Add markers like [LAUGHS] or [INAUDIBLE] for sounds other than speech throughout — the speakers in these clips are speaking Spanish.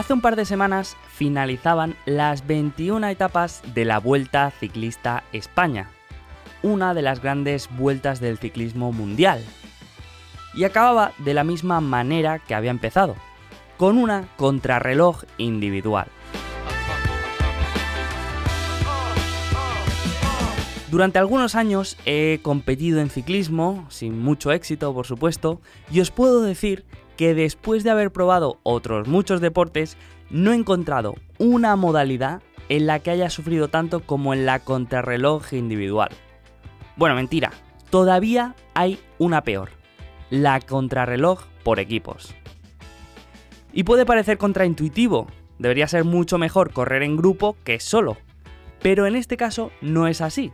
Hace un par de semanas finalizaban las 21 etapas de la Vuelta Ciclista España, una de las grandes vueltas del ciclismo mundial. Y acababa de la misma manera que había empezado, con una contrarreloj individual. Durante algunos años he competido en ciclismo, sin mucho éxito por supuesto, y os puedo decir que después de haber probado otros muchos deportes, no he encontrado una modalidad en la que haya sufrido tanto como en la contrarreloj individual. Bueno, mentira, todavía hay una peor, la contrarreloj por equipos. Y puede parecer contraintuitivo, debería ser mucho mejor correr en grupo que solo, pero en este caso no es así.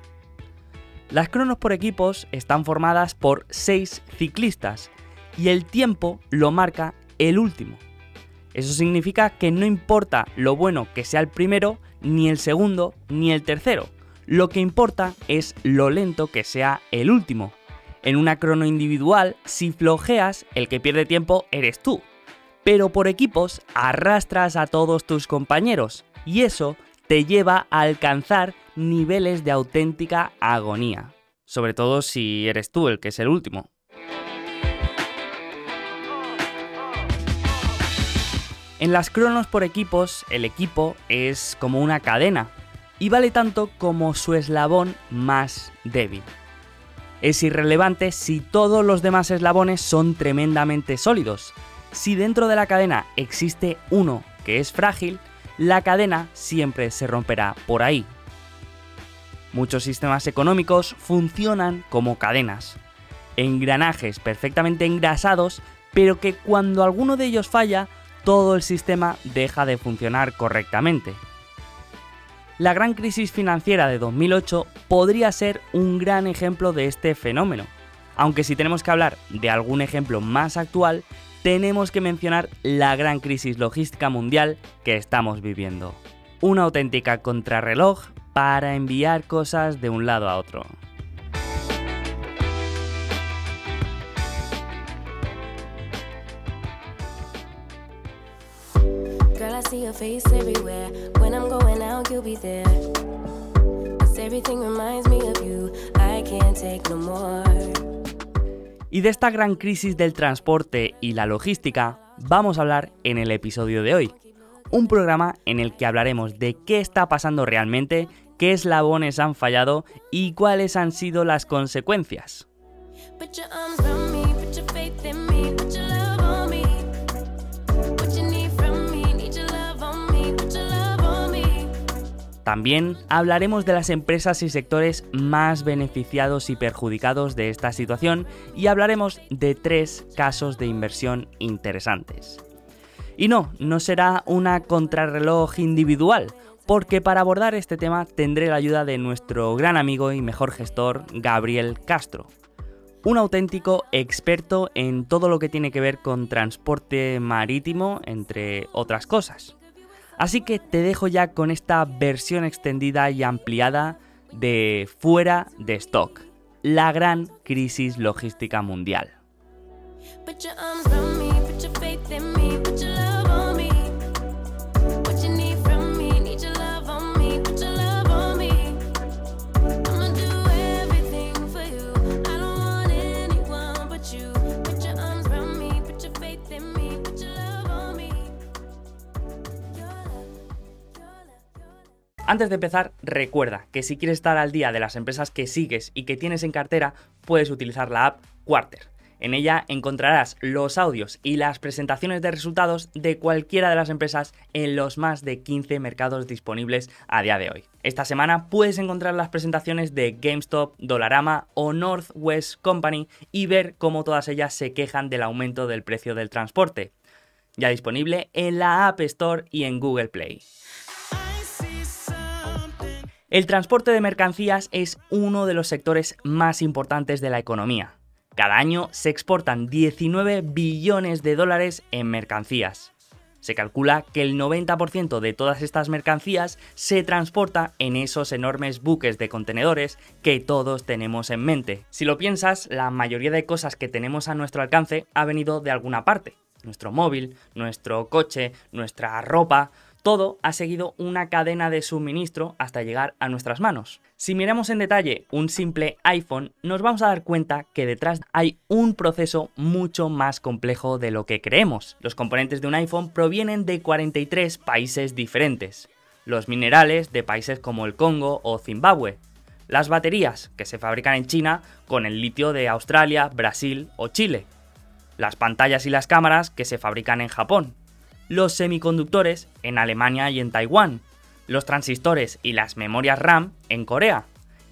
Las cronos por equipos están formadas por 6 ciclistas y el tiempo lo marca el último. Eso significa que no importa lo bueno que sea el primero, ni el segundo, ni el tercero. Lo que importa es lo lento que sea el último. En una crono individual, si flojeas, el que pierde tiempo eres tú. Pero por equipos arrastras a todos tus compañeros y eso te lleva a alcanzar niveles de auténtica agonía, sobre todo si eres tú el que es el último. En las cronos por equipos, el equipo es como una cadena y vale tanto como su eslabón más débil. Es irrelevante si todos los demás eslabones son tremendamente sólidos. Si dentro de la cadena existe uno que es frágil, la cadena siempre se romperá por ahí. Muchos sistemas económicos funcionan como cadenas, engranajes perfectamente engrasados, pero que cuando alguno de ellos falla, todo el sistema deja de funcionar correctamente. La gran crisis financiera de 2008 podría ser un gran ejemplo de este fenómeno, aunque si tenemos que hablar de algún ejemplo más actual, tenemos que mencionar la gran crisis logística mundial que estamos viviendo. Una auténtica contrarreloj para enviar cosas de un lado a otro. Y de esta gran crisis del transporte y la logística vamos a hablar en el episodio de hoy. Un programa en el que hablaremos de qué está pasando realmente, qué eslabones han fallado y cuáles han sido las consecuencias. También hablaremos de las empresas y sectores más beneficiados y perjudicados de esta situación y hablaremos de tres casos de inversión interesantes. Y no, no será una contrarreloj individual, porque para abordar este tema tendré la ayuda de nuestro gran amigo y mejor gestor, Gabriel Castro. Un auténtico experto en todo lo que tiene que ver con transporte marítimo, entre otras cosas. Así que te dejo ya con esta versión extendida y ampliada de Fuera de Stock, la gran crisis logística mundial. Antes de empezar, recuerda que si quieres estar al día de las empresas que sigues y que tienes en cartera, puedes utilizar la app Quarter. En ella encontrarás los audios y las presentaciones de resultados de cualquiera de las empresas en los más de 15 mercados disponibles a día de hoy. Esta semana puedes encontrar las presentaciones de GameStop, Dollarama o Northwest Company y ver cómo todas ellas se quejan del aumento del precio del transporte. Ya disponible en la App Store y en Google Play. El transporte de mercancías es uno de los sectores más importantes de la economía. Cada año se exportan 19 billones de dólares en mercancías. Se calcula que el 90% de todas estas mercancías se transporta en esos enormes buques de contenedores que todos tenemos en mente. Si lo piensas, la mayoría de cosas que tenemos a nuestro alcance ha venido de alguna parte. nuestro móvil, nuestro coche, nuestra ropa, todo ha seguido una cadena de suministro hasta llegar a nuestras manos. Si miramos en detalle un simple iPhone, nos vamos a dar cuenta que detrás hay un proceso mucho más complejo de lo que creemos. Los componentes de un iPhone provienen de 43 países diferentes. Los minerales de países como el Congo o Zimbabue. Las baterías, que se fabrican en China con el litio de Australia, Brasil o Chile. Las pantallas y las cámaras, que se fabrican en Japón los semiconductores en Alemania y en Taiwán, los transistores y las memorias RAM en Corea,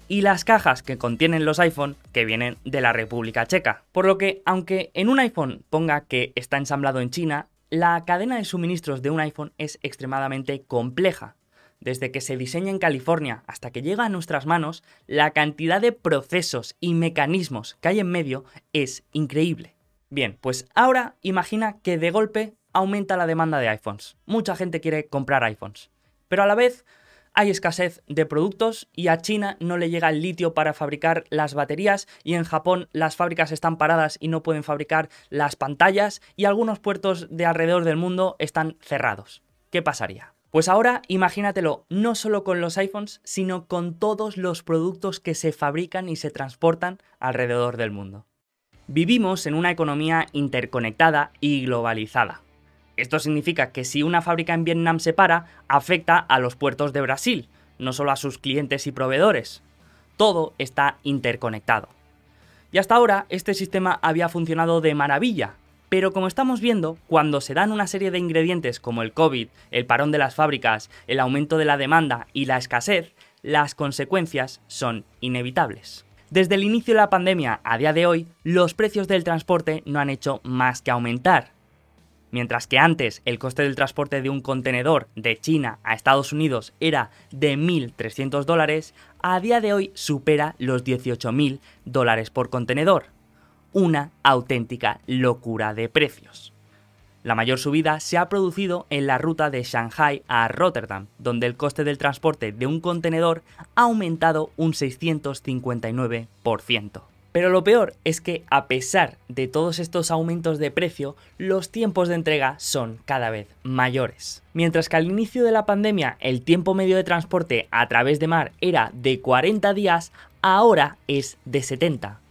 y las cajas que contienen los iPhone que vienen de la República Checa. Por lo que, aunque en un iPhone ponga que está ensamblado en China, la cadena de suministros de un iPhone es extremadamente compleja. Desde que se diseña en California hasta que llega a nuestras manos, la cantidad de procesos y mecanismos que hay en medio es increíble. Bien, pues ahora imagina que de golpe aumenta la demanda de iPhones. Mucha gente quiere comprar iPhones. Pero a la vez hay escasez de productos y a China no le llega el litio para fabricar las baterías y en Japón las fábricas están paradas y no pueden fabricar las pantallas y algunos puertos de alrededor del mundo están cerrados. ¿Qué pasaría? Pues ahora imagínatelo no solo con los iPhones, sino con todos los productos que se fabrican y se transportan alrededor del mundo. Vivimos en una economía interconectada y globalizada. Esto significa que si una fábrica en Vietnam se para, afecta a los puertos de Brasil, no solo a sus clientes y proveedores. Todo está interconectado. Y hasta ahora este sistema había funcionado de maravilla, pero como estamos viendo, cuando se dan una serie de ingredientes como el COVID, el parón de las fábricas, el aumento de la demanda y la escasez, las consecuencias son inevitables. Desde el inicio de la pandemia a día de hoy, los precios del transporte no han hecho más que aumentar. Mientras que antes el coste del transporte de un contenedor de China a Estados Unidos era de 1.300 dólares, a día de hoy supera los 18.000 dólares por contenedor. Una auténtica locura de precios. La mayor subida se ha producido en la ruta de Shanghai a Rotterdam, donde el coste del transporte de un contenedor ha aumentado un 659%. Pero lo peor es que a pesar de todos estos aumentos de precio, los tiempos de entrega son cada vez mayores. Mientras que al inicio de la pandemia el tiempo medio de transporte a través de mar era de 40 días, ahora es de 70.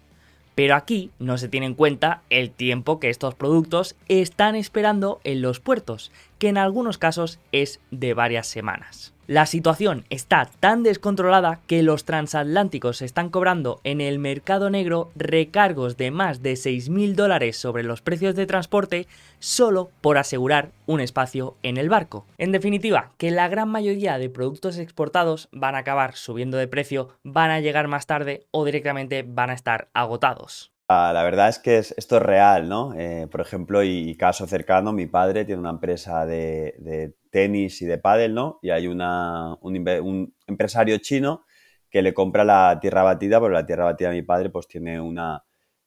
Pero aquí no se tiene en cuenta el tiempo que estos productos están esperando en los puertos, que en algunos casos es de varias semanas. La situación está tan descontrolada que los transatlánticos están cobrando en el mercado negro recargos de más de 6.000 dólares sobre los precios de transporte solo por asegurar un espacio en el barco. En definitiva, que la gran mayoría de productos exportados van a acabar subiendo de precio, van a llegar más tarde o directamente van a estar agotados. Ah, la verdad es que esto es real, ¿no? Eh, por ejemplo, y, caso cercano, mi padre tiene una empresa de, tenis y de pádel, ¿no? Y hay una, un, empresario chino que le compra la tierra batida, pero la tierra batida de mi padre pues tiene una,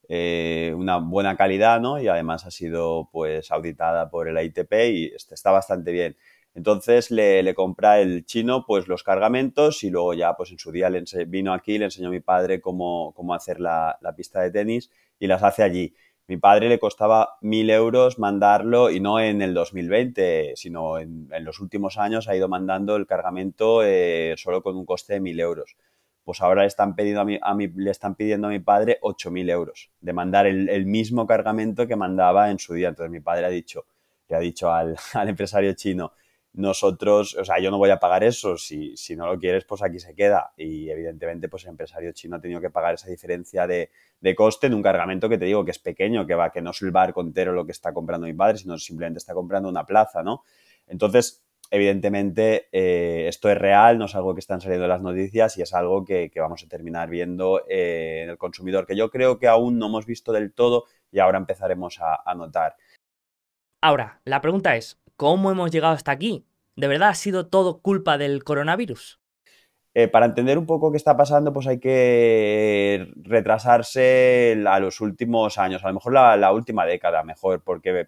eh, una buena calidad, ¿no? Y además ha sido pues auditada por el ITP y está bastante bien. Entonces le, compra el chino pues los cargamentos y luego ya pues en su día vino aquí, le enseñó a mi padre cómo, cómo hacer la, pista de tenis y las hace allí. Mi padre le costaba mil euros mandarlo y no en el 2020, sino en, los últimos años ha ido mandando el cargamento eh, solo con un coste de mil euros. Pues ahora le están, pidiendo a mi, le están pidiendo a mi padre mil euros de mandar el, mismo cargamento que mandaba en su día. Entonces mi padre ha dicho, le ha dicho al, [LAUGHS] al empresario chino, nosotros, o sea, yo no voy a pagar eso, si, si, no lo quieres, pues aquí se queda. Y evidentemente, pues el empresario chino ha tenido que pagar esa diferencia de, coste en un cargamento que te digo que es pequeño, que va, que no es el barco entero lo que está comprando mi padre, sino simplemente está comprando una plaza, ¿no? Entonces, evidentemente, eh, esto es real, no es algo que están saliendo las noticias y es algo que, vamos a terminar viendo eh, en el consumidor, que yo creo que aún no hemos visto del todo y ahora empezaremos a notar. Ahora, la pregunta es, ¿cómo hemos llegado hasta aquí? ¿De verdad ha sido todo culpa del coronavirus? Eh, para entender un poco qué está pasando, pues hay que retrasarse a los últimos años, a lo mejor la, última década, mejor, porque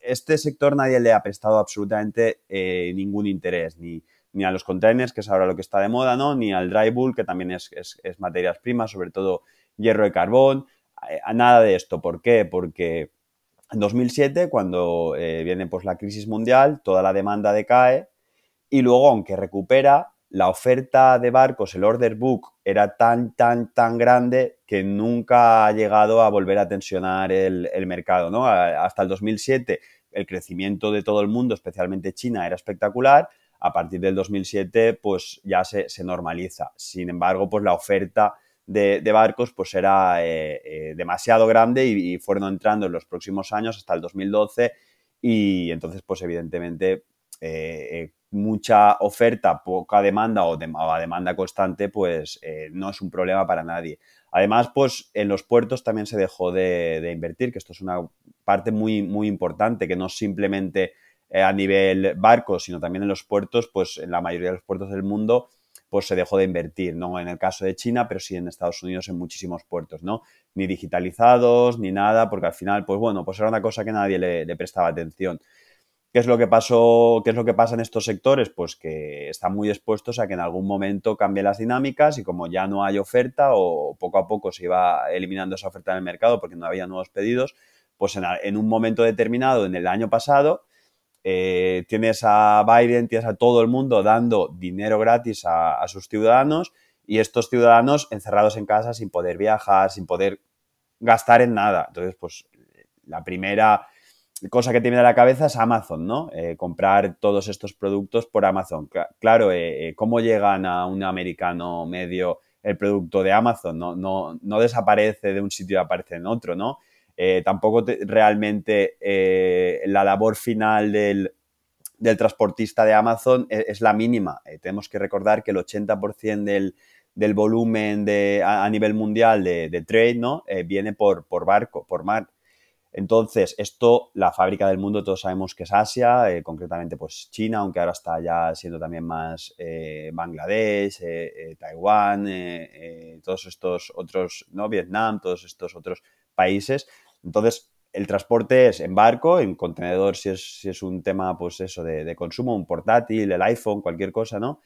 este sector nadie le ha prestado absolutamente eh, ningún interés, ni, ni, a los containers, que es ahora lo que está de moda, ¿no? ni al dry bulk, que también es, materias primas, sobre todo hierro y carbón, a nada de esto. ¿Por qué? Porque En 2007, cuando eh, viene pues, la crisis mundial, toda la demanda decae y luego, aunque recupera, la oferta de barcos, el order book, era tan, tan, tan grande que nunca ha llegado a volver a tensionar el, mercado. ¿no? Hasta el 2007 el crecimiento de todo el mundo, especialmente China, era espectacular. A partir del 2007, pues ya se, normaliza. Sin embargo, pues la oferta de, barcos pues era eh, eh, demasiado grande y, fueron entrando en los próximos años hasta el 2012 y entonces pues evidentemente eh, mucha oferta, poca demanda o, demanda constante pues no es un problema para nadie. Además, pues en los puertos también se dejó de, invertir, que esto es una parte muy, muy importante, que no simplemente a nivel barco, sino también en los puertos, pues en la mayoría de los puertos del mundo pues se dejó de invertir, no en el caso de China, pero sí en Estados Unidos en muchísimos puertos, ¿no? Ni digitalizados, ni nada, porque al final, pues bueno, pues era una cosa que nadie le, prestaba atención. ¿Qué es lo que pasó? ¿Qué es lo que pasa en estos sectores? Pues que están muy expuestos a que en algún momento cambien las dinámicas y como ya no hay oferta o poco a poco se iba eliminando esa oferta en el mercado porque no había nuevos pedidos, pues en un momento determinado, en el año pasado, eh, tienes a Biden, tienes a todo el mundo dando dinero gratis a, sus ciudadanos y estos ciudadanos encerrados en casa sin poder viajar, sin poder gastar en nada. Entonces, pues la primera cosa que tiene en la cabeza es Amazon, ¿no? Eh, comprar todos estos productos por Amazon. Claro, eh, ¿cómo llegan a un americano medio el producto de Amazon? No, no, no desaparece de un sitio y aparece en otro, ¿no? Eh, tampoco realmente eh, la labor final del, transportista de Amazon e, es, la mínima. Eh, tenemos que recordar que el 80% del, del, volumen de, a, nivel mundial de, trade ¿no? viene por, por, barco, por mar. Entonces, esto, la fábrica del mundo, todos sabemos que es Asia, concretamente pues China, aunque ahora está ya siendo también más Bangladesh, Taiwán, todos estos otros, ¿no? Vietnam, todos estos otros países. Entonces, el transporte es en barco, en contenedor si es, un tema, pues eso, de, consumo, un portátil, el iPhone, cualquier cosa, ¿no?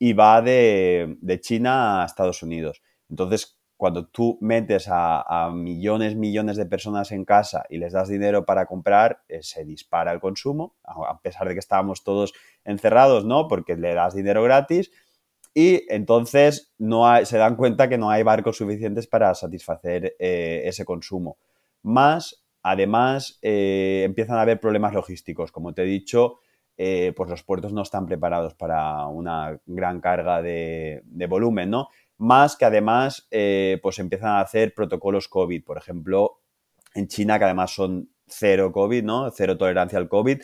Y va de, China a Estados Unidos. Entonces, cuando tú metes a, millones, millones de personas en casa y les das dinero para comprar, eh, se dispara el consumo, a pesar de que estábamos todos encerrados, ¿no? Porque le das dinero gratis y entonces no se dan cuenta que no hay barcos suficientes para satisfacer eh, ese consumo más, además, eh, empiezan a haber problemas logísticos. Como te he dicho, eh, pues los puertos no están preparados para una gran carga de, volumen, ¿no? Más que además, eh, pues empiezan a hacer protocolos COVID. Por ejemplo, en China, que además son cero COVID, ¿no? Cero tolerancia al COVID.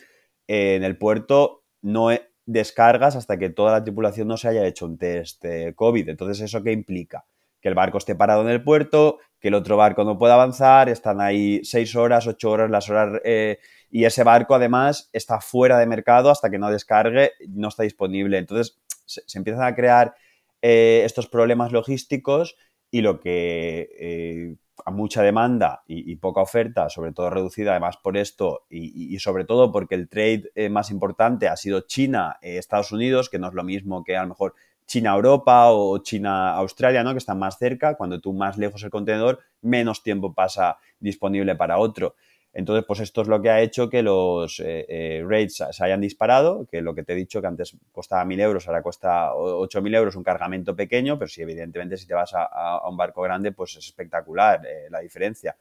en el puerto no descargas hasta que toda la tripulación no se haya hecho un test COVID. Entonces, ¿eso qué implica? Que el barco esté parado en el puerto, que el otro barco no puede avanzar, están ahí seis horas, ocho horas, las horas, eh, y ese barco además está fuera de mercado hasta que no descargue, no está disponible. Entonces se, empiezan a crear eh, estos problemas logísticos y lo que eh, a mucha demanda y, poca oferta, sobre todo reducida además por esto y, y sobre todo porque el trade más importante ha sido China, Estados Unidos, que no es lo mismo que a lo mejor China-Europa o China-Australia, ¿no? que están más cerca, cuando tú más lejos el contenedor, menos tiempo pasa disponible para otro. Entonces, pues esto es lo que ha hecho que los eh, eh, rates se hayan disparado, que lo que te he dicho que antes costaba 1.000 euros, ahora cuesta 8.000 euros un cargamento pequeño, pero sí, evidentemente, si te vas a, un barco grande, pues es espectacular eh, la diferencia.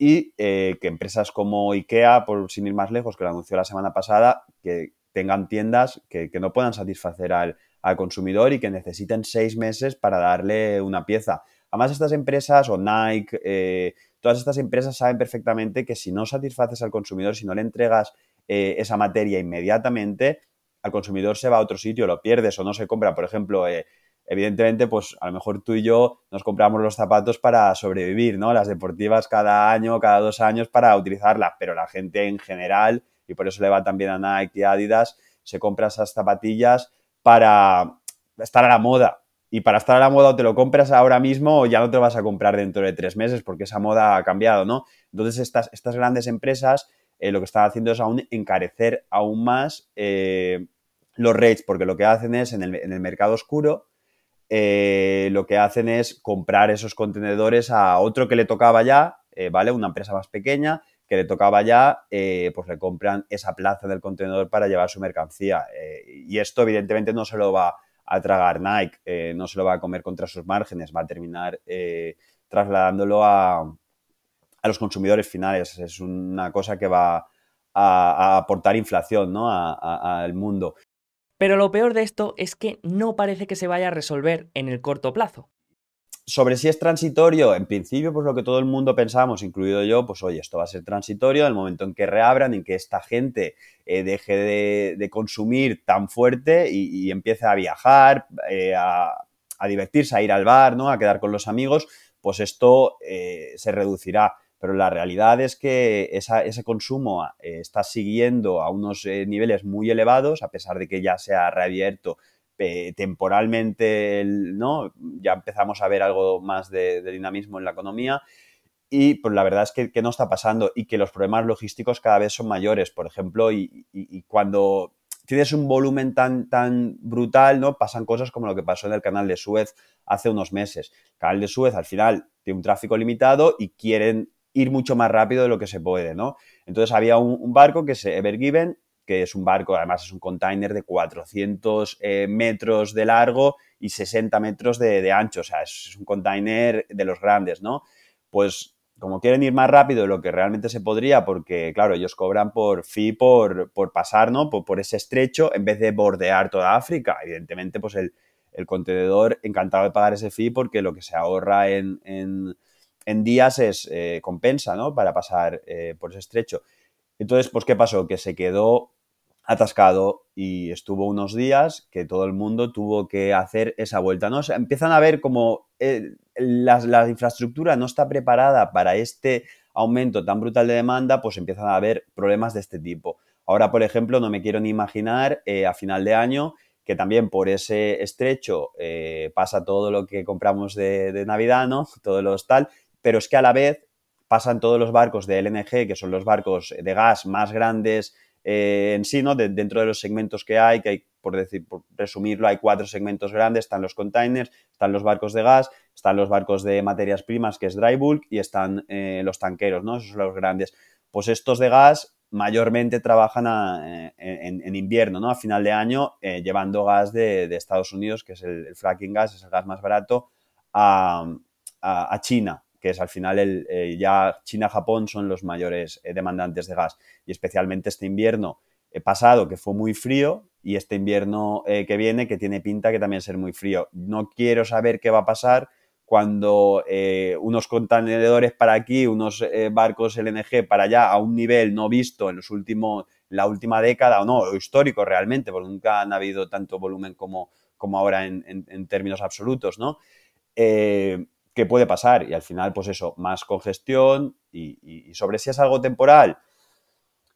Y que empresas como IKEA, por sin ir más lejos, que lo anunció la semana pasada, que tengan tiendas que no puedan satisfacer al, al consumidor y que necesiten seis meses para darle una pieza. Además, estas empresas o Nike, eh, todas estas empresas saben perfectamente que si no satisfaces al consumidor, si no le entregas eh, esa materia inmediatamente, al consumidor se va a otro sitio, lo pierdes o no se compra. Por ejemplo, eh, evidentemente, pues a lo mejor tú y yo nos compramos los zapatos para sobrevivir, ¿no? Las deportivas cada año, cada dos años para utilizarlas, pero la gente en general, y por eso le va también a Nike y Adidas, se compra esas zapatillas para estar a la moda. Y para estar a la moda o te lo compras ahora mismo o ya no te lo vas a comprar dentro de tres meses porque esa moda ha cambiado, ¿no? Entonces estas, estas grandes empresas eh, lo que están haciendo es aún encarecer aún más eh, los rates porque lo que hacen es en el, mercado oscuro eh, lo que hacen es comprar esos contenedores a otro que le tocaba ya, ¿vale? Una empresa más pequeña que le tocaba ya, eh, pues le compran esa plaza del contenedor para llevar su mercancía. Eh, y esto evidentemente no se lo va a tragar Nike, eh, no se lo va a comer contra sus márgenes, va a terminar trasladándolo a, a, los consumidores finales. Es una cosa que va a, aportar inflación ¿no? al mundo. Pero lo peor de esto es que no parece que se vaya a resolver en el corto plazo sobre si es transitorio, en principio, pues lo que todo el mundo pensamos, incluido yo, pues oye, esto va a ser transitorio en el momento en que reabran, en que esta gente eh, deje de, consumir tan fuerte y, empiece a viajar, eh, a, divertirse, a ir al bar, ¿no? A quedar con los amigos, pues esto eh, se reducirá. Pero la realidad es que ese consumo está siguiendo a unos niveles muy elevados, a pesar de que ya se ha reabierto temporalmente, ¿no? Ya empezamos a ver algo más de, dinamismo en la economía y pues la verdad es que, no está pasando y que los problemas logísticos cada vez son mayores, por ejemplo, y, cuando tienes un volumen tan, tan brutal, ¿no? Pasan cosas como lo que pasó en el canal de Suez hace unos meses. El canal de Suez al final tiene un tráfico limitado y quieren ir mucho más rápido de lo que se puede, ¿no? Entonces había un, un barco que se Ever Given que es un barco, además es un container de 400 eh, metros de largo y 60 metros de, ancho, o sea, es un container de los grandes, ¿no? Pues como quieren ir más rápido de lo que realmente se podría, porque claro, ellos cobran por fee por, por pasar, ¿no? Por, ese estrecho en vez de bordear toda África. Evidentemente, pues el, contenedor encantado de pagar ese fee porque lo que se ahorra en, días es eh, compensa, ¿no? Para pasar eh, por ese estrecho. Entonces, pues, ¿qué pasó? Que se quedó atascado y estuvo unos días que todo el mundo tuvo que hacer esa vuelta. ¿no? empiezan a ver como eh, la, infraestructura no está preparada para este aumento tan brutal de demanda, pues empiezan a haber problemas de este tipo. Ahora, por ejemplo, no me quiero ni imaginar eh, a final de año que también por ese estrecho eh, pasa todo lo que compramos de, de Navidad, ¿no? [LAUGHS] Todos los tal, pero es que a la vez pasan todos los barcos de LNG, que son los barcos de gas más grandes eh, en sí, ¿no? dentro de los segmentos que hay, que hay, por decir, por resumirlo, hay cuatro segmentos grandes, están los containers, están los barcos de gas, están los barcos de materias primas, que es dry bulk, y están eh, los tanqueros, ¿no? Esos son los grandes. Pues estos de gas mayormente trabajan eh, en, invierno, ¿no? A final de año, llevando gas de, Estados Unidos, que es el, fracking gas, es el gas más barato, a China que es al final el, eh, ya China-Japón son los mayores eh, demandantes de gas. Y especialmente este invierno eh, pasado, que fue muy frío, y este invierno que viene, que tiene pinta que también ser muy frío. No quiero saber qué va a pasar cuando unos contenedores para aquí, unos barcos LNG para allá, a un nivel no visto en los últimos, la última década, o no, histórico realmente, porque nunca han habido tanto volumen como, como ahora en términos absolutos, ¿no? Qué puede pasar. Y al final, pues eso, más congestión y, sobre si es algo temporal.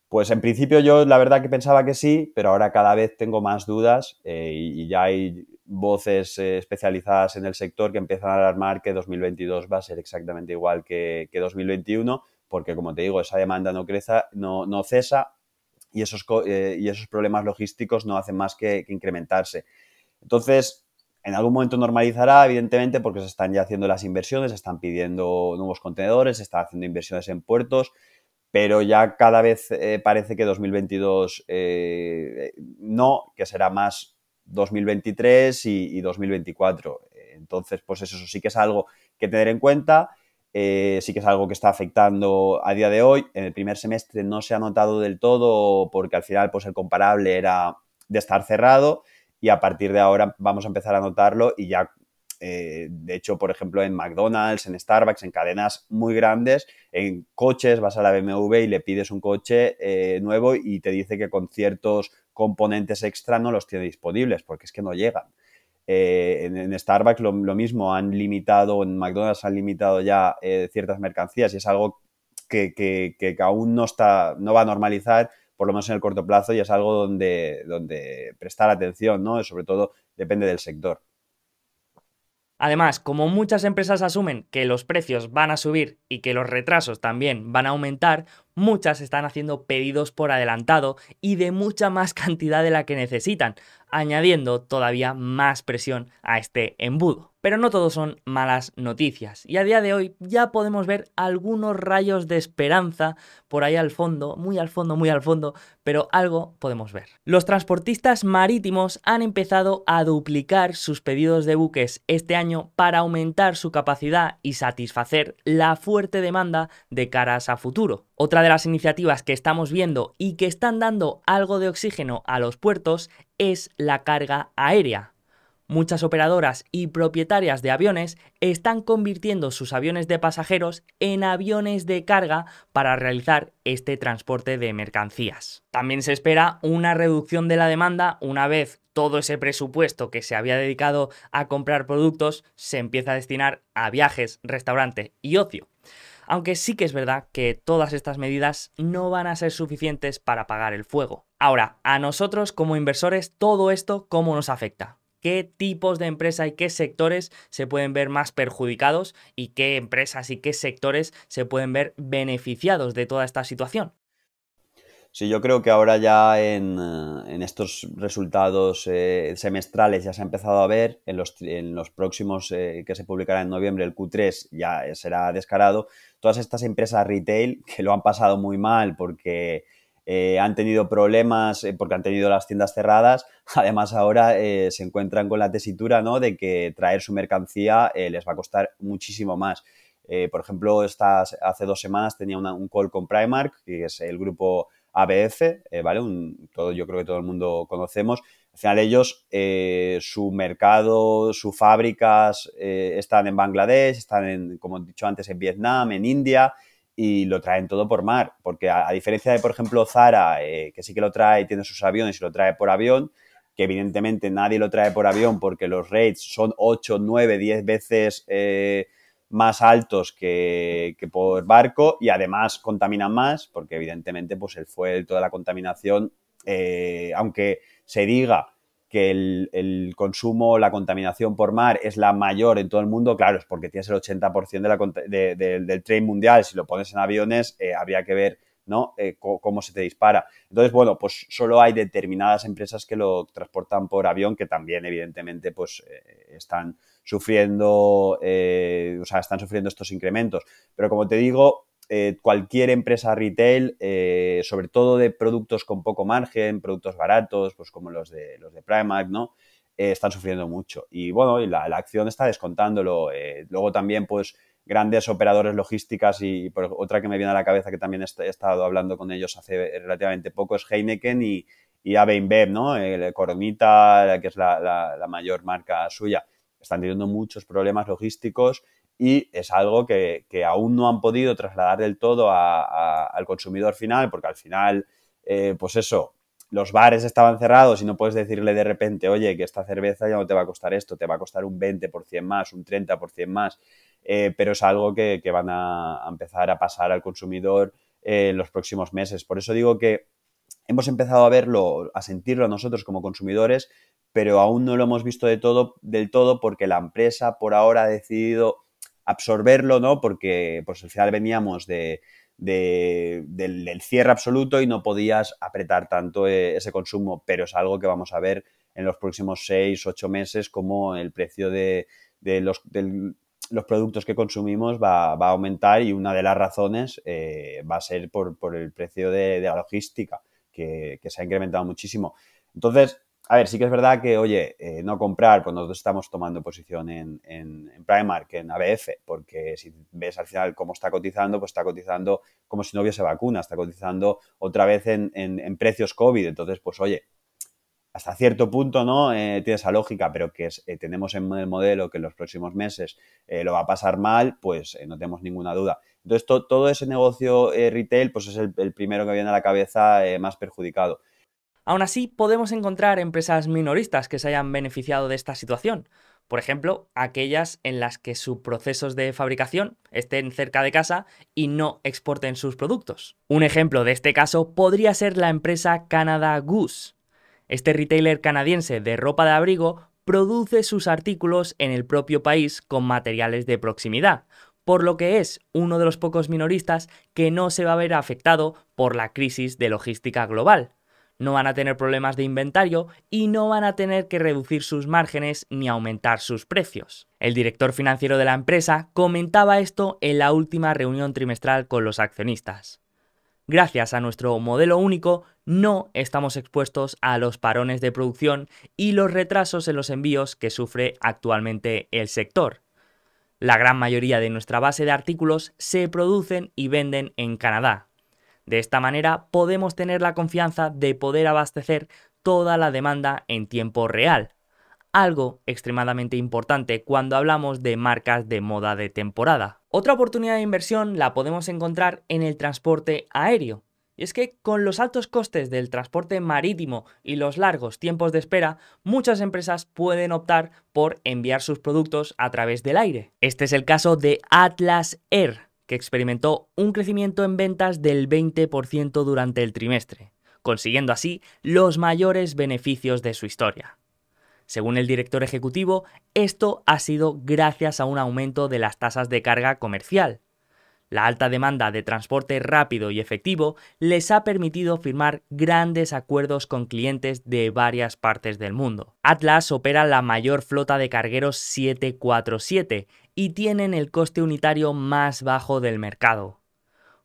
Pues en principio yo la verdad que pensaba que sí, pero ahora cada vez tengo más dudas eh, y, ya hay voces eh, especializadas en el sector que empiezan a alarmar que 2022 va a ser exactamente igual que, 2021, porque como te digo, esa demanda no, crece, no, no cesa y esos, eh, y esos problemas logísticos no hacen más que, que incrementarse. Entonces, en algún momento normalizará, evidentemente, porque se están ya haciendo las inversiones, se están pidiendo nuevos contenedores, se están haciendo inversiones en puertos, pero ya cada vez eh, parece que 2022 eh, no, que será más 2023 y, 2024. Entonces, pues eso, sí que es algo que tener en cuenta. Eh, sí que es algo que está afectando a día de hoy. En el primer semestre no se ha notado del todo porque al final pues el comparable era de estar cerrado y a partir de ahora vamos a empezar a notarlo y ya, eh, de hecho, por ejemplo, en McDonald's, en Starbucks, en cadenas muy grandes, en coches, vas a la BMW y le pides un coche eh, nuevo y te dice que con ciertos componentes extra no los tiene disponibles porque es que no llegan. Eh, en, Starbucks lo, mismo, han limitado, en McDonald's han limitado ya ciertas mercancías y es algo que, que, que, aún no, está, no va a normalizar por lo menos en el corto plazo, y es algo donde, donde prestar atención, ¿no? Sobre todo depende del sector. Además, como muchas empresas asumen que los precios van a subir y que los retrasos también van a aumentar, Muchas están haciendo pedidos por adelantado y de mucha más [LAUGHS] cantidad de la que necesitan, añadiendo todavía más presión a este embudo. Pero no todo son malas noticias y a día de hoy ya podemos ver algunos rayos de esperanza por ahí al fondo, muy al fondo, muy al fondo, pero algo podemos ver. Los transportistas marítimos han empezado a duplicar sus pedidos de buques este año para aumentar su capacidad y satisfacer la fuerte demanda de caras a futuro. Otra de las iniciativas que estamos viendo y que están dando algo de oxígeno a los puertos es la carga aérea. Muchas operadoras y propietarias de aviones están convirtiendo sus aviones de pasajeros en aviones de carga para realizar este transporte de mercancías. También se espera una reducción de la demanda una vez todo ese presupuesto que se había dedicado a comprar productos se empieza a destinar a viajes, restaurante y ocio. Aunque sí que es verdad que todas estas medidas no van a ser suficientes para apagar el fuego. Ahora, a nosotros como inversores, todo esto, ¿cómo nos afecta? qué tipos de empresa y qué sectores se pueden ver más perjudicados y qué empresas y qué sectores se pueden ver beneficiados de toda esta situación. Sí, yo creo que ahora ya en, eh, estos resultados eh, semestrales ya se ha empezado a ver, en los, en los próximos eh, que se publicará en noviembre, el Q3 ya será descarado, todas estas empresas retail [LAUGHS] que lo han pasado muy mal porque han tenido problemas porque han tenido las tiendas cerradas. [LAUGHS] Además, ahora se encuentran con la tesitura ¿no? de que traer su mercancía les va a costar muchísimo más. por ejemplo, estas, hace dos semanas tenía un call con Primark, que es el grupo ABF, ¿vale? todo, yo creo que todo el mundo conocemos. Al final ellos, su mercado, sus fábricas están en Bangladesh, están, en, como he dicho antes, en Vietnam, en India, y lo traen todo por mar, porque a, diferencia de, por ejemplo, Zara, eh, que sí que lo trae, tiene sus aviones y lo trae por avión, que evidentemente nadie lo trae por avión porque los rates son 8, 9, 10 veces eh, más altos que, por barco y además contaminan más, porque evidentemente pues el fuel, toda la contaminación, eh, aunque se diga que el, consumo, la contaminación por mar es la mayor en todo el mundo, claro, es porque tienes el 80% de del tren mundial. Si lo pones en aviones, eh, habría que ver ¿no? Eh, cómo se te dispara. Entonces, bueno, pues solo hay determinadas empresas que lo transportan por avión que también, evidentemente, pues eh, están sufriendo, o sea, están sufriendo estos incrementos. Pero como te digo, eh, cualquier empresa retail, eh, sobre todo de productos con poco margen, productos baratos, pues como los de, los de Primark, ¿no? Eh, están sufriendo mucho. Y bueno, y la, acción está descontándolo. luego también, pues, grandes operadores logísticas y, otra que me viene a la cabeza que también he, estado hablando con ellos hace relativamente poco es Heineken y, y AB InBev, ¿no? Coronita, que es la, la mayor marca suya. Están teniendo muchos problemas logísticos y es algo que, aún no han podido trasladar del todo al consumidor final, porque al final, eh, pues eso, los bares estaban cerrados y no puedes decirle de repente, oye, que esta cerveza ya no te va a costar esto, te va a costar un 20% más, un 30% más, eh, pero es algo que, van a, empezar a pasar al consumidor eh, en los próximos meses. Por eso digo que hemos empezado a verlo, a sentirlo nosotros como consumidores, pero aún no lo hemos visto de todo, del todo porque la empresa por ahora ha decidido absorberlo, ¿no? Porque pues al final veníamos de, del, cierre absoluto y no podías apretar tanto eh, ese consumo, pero es algo que vamos a ver en los próximos seis, ocho meses, como el precio de, los, los, productos que consumimos va, a aumentar y una de las razones eh, va a ser por, el precio de, la logística, que, se ha incrementado muchísimo. Entonces, a ver, sí que es verdad que, oye, eh, no comprar, pues nosotros estamos tomando posición en, en, en, Primark, en ABF, porque si ves al final cómo está cotizando, pues está cotizando como si no hubiese vacuna, está cotizando otra vez en, en precios COVID. Entonces, pues oye, hasta cierto punto, ¿no? Eh, tiene esa lógica, pero que eh, tenemos en el modelo que en los próximos meses lo va a pasar mal, pues no tenemos ninguna duda. Entonces, todo ese negocio retail, pues es el, el, primero que viene a la cabeza más perjudicado. Aún así, podemos encontrar empresas minoristas que se hayan beneficiado de esta situación. Por ejemplo, aquellas en las que sus procesos de fabricación estén cerca de casa y no exporten sus productos. Un ejemplo de este caso podría ser la empresa Canada Goose. Este retailer canadiense de ropa de abrigo produce sus artículos en el propio país con materiales de proximidad, por lo que es uno de los pocos minoristas que no se va a ver afectado por la crisis de logística global. No van a tener problemas de inventario y no van a tener que reducir sus márgenes ni aumentar sus precios. El director financiero de la empresa comentaba esto en la última reunión trimestral con los accionistas. Gracias a nuestro modelo único, no estamos expuestos a los parones de producción y los retrasos en los envíos que sufre actualmente el sector. La gran mayoría de nuestra base de artículos se producen y venden en Canadá. De esta manera podemos tener la confianza de poder abastecer toda la demanda en tiempo real, algo extremadamente importante cuando hablamos de marcas de moda de temporada. Otra oportunidad de inversión la podemos encontrar en el transporte aéreo. Y es que con los altos costes del transporte marítimo y los largos tiempos de espera, muchas empresas pueden optar por enviar sus productos a través del aire. Este es el caso de Atlas Air, que experimentó un crecimiento en ventas del 20% durante el trimestre, consiguiendo así los mayores beneficios de su historia. Según el director ejecutivo, esto ha sido gracias a un aumento de las tasas de carga comercial, la alta demanda de transporte rápido y efectivo les ha permitido firmar grandes acuerdos con clientes de varias partes del mundo. Atlas opera la mayor flota de cargueros 747 y tienen el coste unitario más bajo del mercado.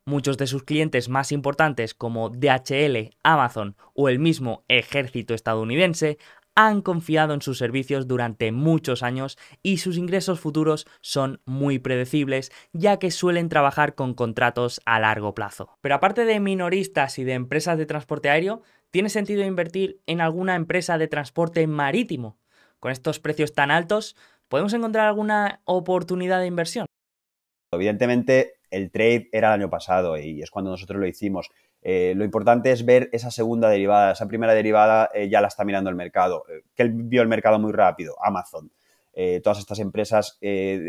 Muchos de sus clientes más importantes como DHL, Amazon o el mismo ejército estadounidense han confiado en sus servicios durante muchos años y sus ingresos futuros son muy predecibles ya que suelen trabajar con contratos a largo plazo. Pero aparte de minoristas y de empresas de transporte aéreo, ¿tiene sentido invertir en alguna empresa de transporte marítimo? Con estos precios tan altos, ¿podemos encontrar alguna oportunidad de inversión? Evidentemente, el trade era el año pasado y es cuando nosotros lo hicimos. Eh, lo importante es ver esa segunda derivada. Esa primera derivada eh, ya la está mirando el mercado. Eh, que vio el mercado muy rápido? Amazon. todas estas empresas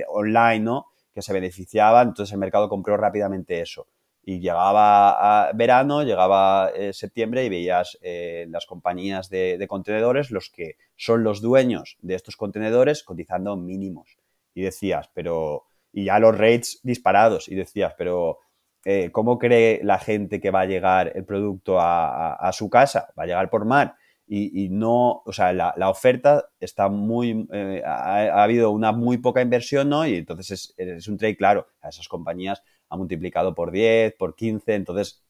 online, ¿no? Que se beneficiaban. Entonces el mercado compró rápidamente eso. Y llegaba verano, llegaba septiembre y veías las compañías de, de contenedores, los que son los dueños de estos contenedores, cotizando mínimos. Y decías, pero... Y ya los rates disparados. Y decías, pero eh, ¿cómo cree la gente que va a llegar el producto a, su casa? ¿Va a llegar por mar? Y, no, o sea, la, oferta está muy, eh, ha, habido una muy poca inversión, ¿no? Y entonces es, un trade claro. A esas compañías han multiplicado por 10, por 15, entonces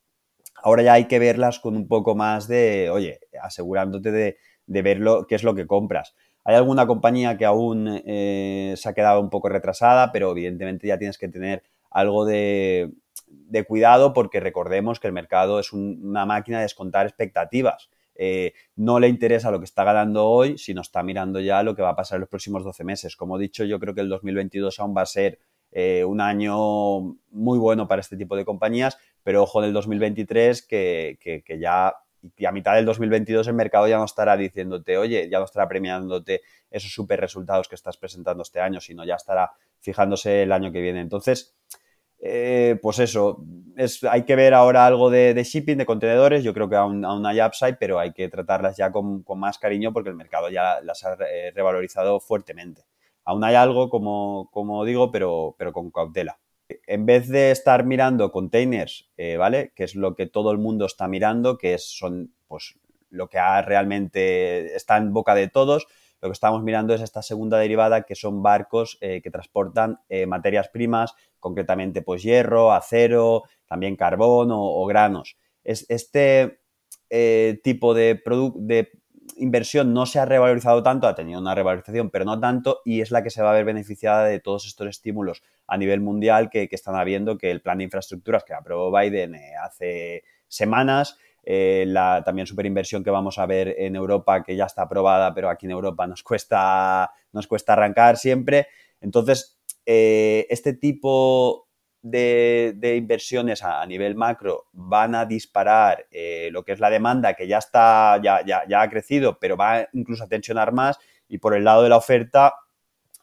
ahora ya hay que verlas con un poco más de, oye, asegurándote de, ver qué es lo que compras. Hay alguna compañía que aún eh, se ha quedado un poco retrasada, pero evidentemente ya tienes que tener algo de, de cuidado porque recordemos que el mercado es una máquina de descontar expectativas. Eh, no le interesa lo que está ganando hoy, sino está mirando ya lo que va a pasar en los próximos 12 meses. Como he dicho, yo creo que el 2022 aún va a ser eh, un año muy bueno para este tipo de compañías, pero ojo del 2023 que, que, ya y a mitad del 2022 el mercado ya no estará diciéndote, oye, ya no estará premiándote esos super resultados que estás presentando este año, sino ya estará fijándose el año que viene. Entonces, eh, pues eso, es, hay que ver ahora algo de, shipping, de contenedores. Yo creo que aún, hay upside, pero hay que tratarlas ya con, más cariño porque el mercado ya las ha eh, revalorizado fuertemente. Aún hay algo, como, como digo, pero, pero con cautela. En vez de estar mirando containers, eh, ¿vale? Que es lo que todo el mundo está mirando, que es, son pues, lo que realmente está en boca de todos, lo que estamos mirando es esta segunda derivada, que son barcos que transportan materias primas, concretamente pues hierro, acero, también carbón o, granos. Es, este eh, tipo de, de inversión no se ha revalorizado tanto, ha tenido una revalorización, pero no tanto, y es la que se va a ver beneficiada de todos estos estímulos a nivel mundial que, están habiendo, que el plan de infraestructuras que aprobó Biden eh, hace semanas, eh, la también superinversión que vamos a ver en Europa, que ya está aprobada, pero aquí en Europa nos cuesta, nos cuesta arrancar siempre. Entonces, eh, este tipo de, inversiones a, nivel macro van a disparar eh, lo que es la demanda, que ya está, ya, ya, ha crecido, pero va incluso a tensionar más. Y por el lado de la oferta,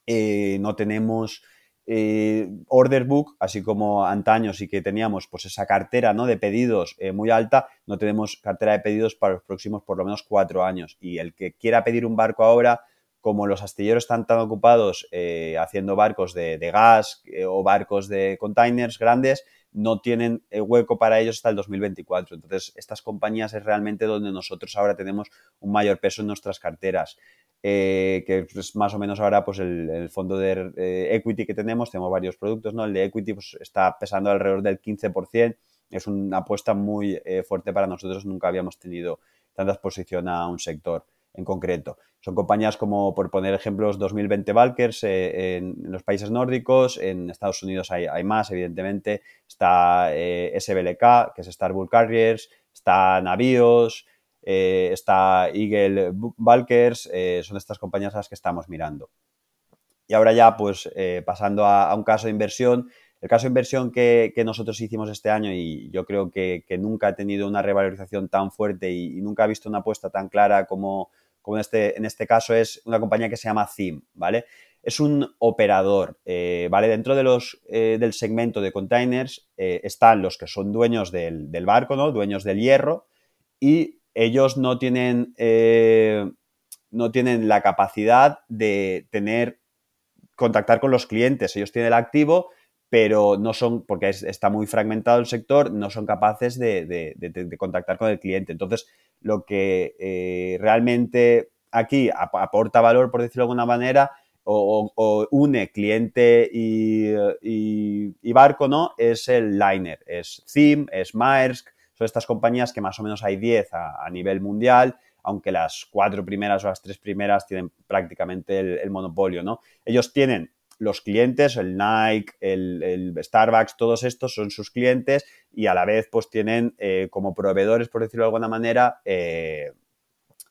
no tenemos order book, así como antaño sí que teníamos pues esa cartera ¿no? de pedidos muy alta, no tenemos cartera de pedidos para los próximos por lo menos cuatro años. Y el que quiera pedir un barco ahora, como los astilleros están tan ocupados eh, haciendo barcos de, gas eh, o barcos de containers grandes, no tienen hueco para ellos hasta el 2024. Entonces, estas compañías es realmente donde nosotros ahora tenemos un mayor peso en nuestras carteras. que es más o menos ahora pues el, fondo de equity que tenemos, tenemos varios productos, ¿no? El de equity pues, está pesando alrededor del 15%, es una apuesta muy fuerte para nosotros, nunca habíamos tenido tanta exposición a un sector en concreto. Son compañías como, por poner ejemplos, 2020 Valkers eh, en, los países nórdicos, en Estados Unidos hay, más, evidentemente, está eh, SBLK, que es Star Bull Carriers, está Navios, eh, está Eagle Valkers, son estas compañías a las que estamos mirando. Y ahora ya, pues, pasando a, un caso de inversión, el caso de inversión que, nosotros hicimos este año y yo creo que, nunca ha tenido una revalorización tan fuerte y, nunca ha visto una apuesta tan clara como, como en, este, en este caso es una compañía que se llama CIM, ¿vale? Es un operador, eh, ¿vale? Dentro de los, eh, del segmento de containers eh, están los que son dueños del, del, barco, ¿no? Dueños del hierro y ellos no tienen, no tienen la capacidad de tener, contactar con los clientes. Ellos tienen el activo, pero no son, porque está muy fragmentado el sector, no son capaces de, contactar con el cliente. Entonces, lo que eh, realmente aquí aporta valor, por decirlo de alguna manera, o, une cliente y, barco, ¿no? Es el liner, es Thiem, es Maersk, son estas compañías que más o menos hay 10 a, nivel mundial, aunque las cuatro primeras o las tres primeras tienen prácticamente el, el monopolio, ¿no? Ellos tienen los clientes, el Nike, el, Starbucks, todos estos son sus clientes y a la vez pues tienen eh, como proveedores, por decirlo de alguna manera, eh,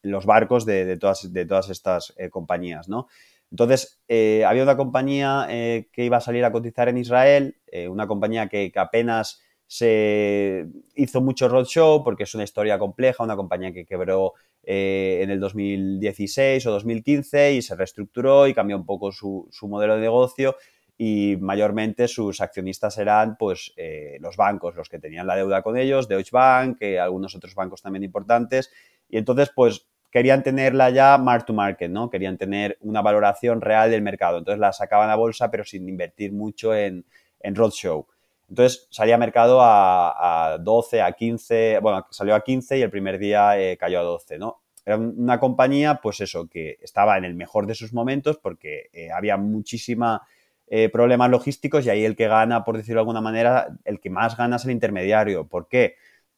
los barcos de, todas, de todas, estas eh, compañías, ¿no? Entonces, había una compañía que iba a salir a cotizar en Israel, una compañía que, que, apenas se hizo mucho roadshow porque es una historia compleja, una compañía que quebró eh, en el 2016 o 2015 y se reestructuró y cambió un poco su, modelo de negocio y mayormente sus accionistas eran pues eh, los bancos, los que tenían la deuda con ellos, Deutsche Bank, eh, algunos otros bancos también importantes y entonces pues querían tenerla ya mark to market, ¿no? Querían tener una valoración real del mercado, entonces la sacaban a bolsa pero sin invertir mucho en, en roadshow. Entonces salía a mercado a, 12, a 15, bueno, salió a 15 y el primer día eh, cayó a 12, ¿no? Era una compañía, pues eso, que estaba en el mejor de sus momentos porque eh, había muchísima eh, problemas logísticos y ahí el que gana, por decirlo de alguna manera, el que más gana es el intermediario. ¿Por qué?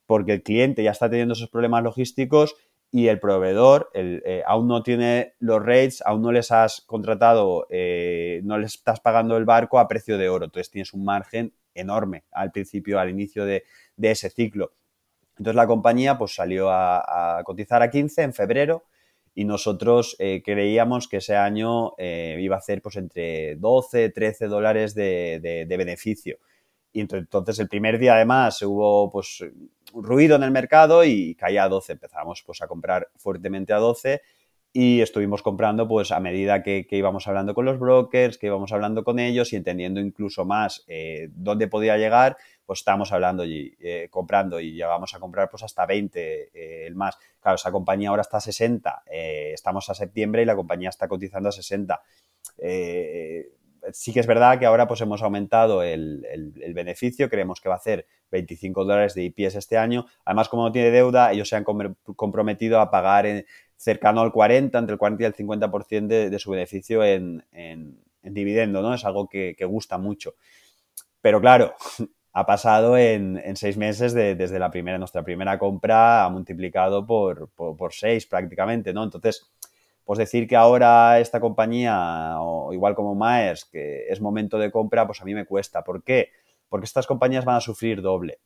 Porque el cliente ya está teniendo esos problemas logísticos y el proveedor aún no tiene los rates, aún no les has contratado, no les estás pagando el barco a precio de oro. Entonces tienes un margen enorme al principio, al inicio de, ese ciclo. Entonces la compañía pues salió a, cotizar a 15 en febrero y nosotros eh, creíamos que ese año eh, iba a hacer pues entre 12, 13 dólares de, beneficio. Y entonces el primer día además hubo pues ruido en el mercado y caía a 12. Empezamos pues a comprar fuertemente a 12 y estuvimos comprando pues a medida que, íbamos hablando con los brokers, que íbamos hablando con ellos y entendiendo incluso más eh, dónde podía llegar, pues estábamos hablando y eh, comprando y llegamos a comprar pues hasta 20 eh, el más. Claro, esa compañía ahora está a 60, estamos a septiembre y la compañía está cotizando a 60 sí que es verdad que ahora pues hemos aumentado el, beneficio, creemos que va a ser 25 dólares de IPS este año. Además, como no tiene deuda, ellos se han comprometido a pagar en, cercano al 40, entre el 40 y el 50% de, de su beneficio en, dividendo, ¿no? Es algo que, gusta mucho. Pero claro, [LAUGHS] ha pasado en, seis meses desde la primera, nuestra primera compra, ha multiplicado por, por, seis prácticamente, ¿no? Entonces, pues decir que ahora esta compañía, o igual como Maers, que es momento de compra, pues a mí me cuesta. ¿Por qué? Porque estas compañías van a sufrir doble.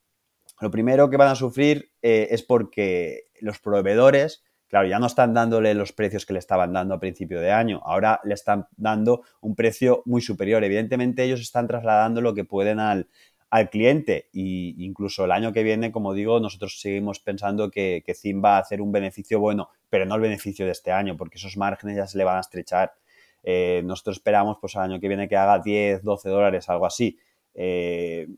Lo primero que van a sufrir eh, es porque los proveedores Claro, ya no están dándole los precios que le estaban dando a principio de año, ahora le están dando un precio muy superior. Evidentemente ellos están trasladando lo que pueden al, cliente e incluso el año que viene, como digo, nosotros seguimos pensando que, que CIM va a hacer un beneficio bueno, pero no el beneficio de este año, porque esos márgenes ya se le van a estrechar. Eh, nosotros esperamos pues al año que viene que haga 10, 12 dólares, algo así. Eh,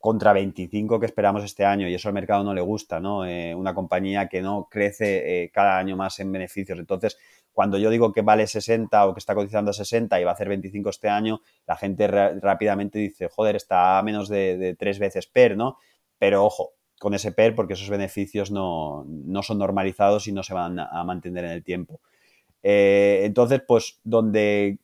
contra 25 que esperamos este año y eso al mercado no le gusta, ¿no? Eh, una compañía que no crece eh, cada año más en beneficios. Entonces, cuando yo digo que vale 60 o que está cotizando a 60 y va a hacer 25 este año, la gente rápidamente dice, joder, está a menos de, tres veces PER, ¿no? Pero ojo, con ese PER porque esos beneficios no, son normalizados y no se van a mantener en el tiempo. Eh, entonces, pues donde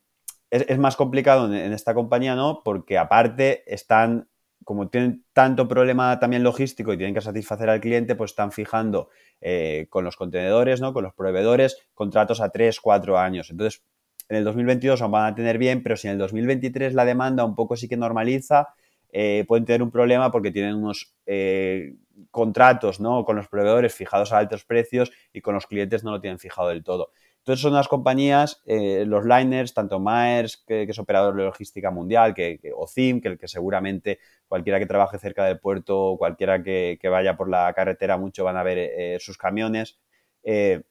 es, más complicado en, esta compañía, ¿no? Porque aparte están, como tienen tanto problema también logístico y tienen que satisfacer al cliente, pues están fijando eh, con los contenedores, ¿no? Con los proveedores, contratos a 3, 4 años. Entonces, en el 2022 van a tener bien, pero si en el 2023 la demanda un poco sí que normaliza, eh, pueden tener un problema porque tienen unos eh, contratos ¿no? con los proveedores fijados a altos precios y con los clientes no lo tienen fijado del todo. Entonces son las compañías, eh, los liners, tanto Maers, que, es operador de logística mundial, que, o CIM, que, que seguramente cualquiera que trabaje cerca del puerto cualquiera que, vaya por la carretera mucho van a ver eh, sus camiones, eh,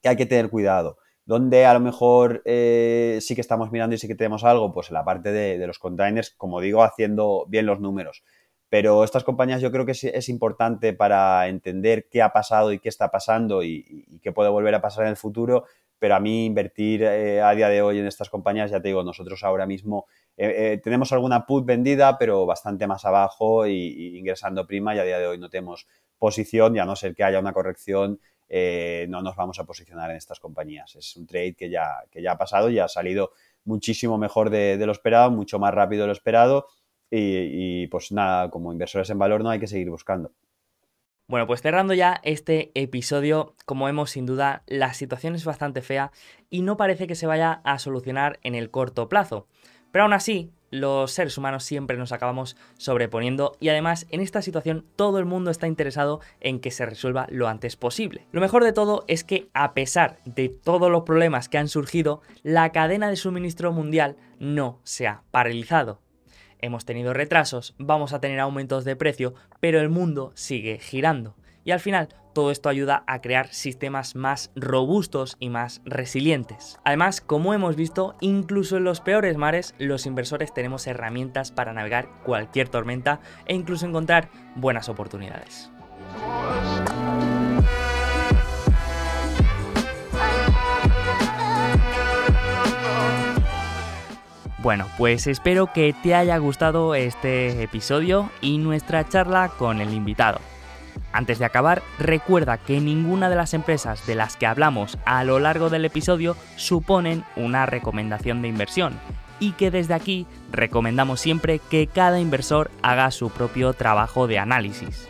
que hay que tener cuidado. Donde a lo mejor sí que estamos mirando y sí que tenemos algo, pues en la parte de, los containers, como digo, haciendo bien los números. Pero estas compañías yo creo que es, importante para entender qué ha pasado y qué está pasando y, qué puede volver a pasar en el futuro, pero a mí invertir eh, a día de hoy en estas compañías, ya te digo, nosotros ahora mismo eh, eh, tenemos alguna put vendida, pero bastante más abajo y, ingresando prima y a día de hoy no tenemos posición y a no ser que haya una corrección, no nos vamos a posicionar en estas compañías. Es un trade que ya, que ya ha pasado y ha salido muchísimo mejor de, lo esperado, mucho más rápido de lo esperado y, y pues nada, como inversores en valor no hay que seguir buscando. Bueno, pues cerrando ya este episodio, como vemos sin duda la situación es bastante fea y no parece que se vaya a solucionar en el corto plazo. Pero aún así, los seres humanos siempre nos acabamos sobreponiendo y además en esta situación todo el mundo está interesado en que se resuelva lo antes posible. Lo mejor de todo es que a pesar de todos los problemas que han surgido, la cadena de suministro mundial no se ha paralizado hemos tenido retrasos, vamos a tener aumentos de precio, pero el mundo sigue girando. Y al final todo esto ayuda a crear sistemas más robustos y más resilientes. Además, como hemos visto, incluso en los peores mares, los inversores tenemos herramientas para navegar cualquier tormenta e incluso encontrar buenas oportunidades. Bueno, pues espero que te haya gustado este episodio y nuestra charla con el invitado. Antes de acabar, recuerda que ninguna de las empresas de las que hablamos a lo largo del episodio suponen una recomendación de inversión y que desde aquí recomendamos siempre que cada inversor haga su propio trabajo de análisis.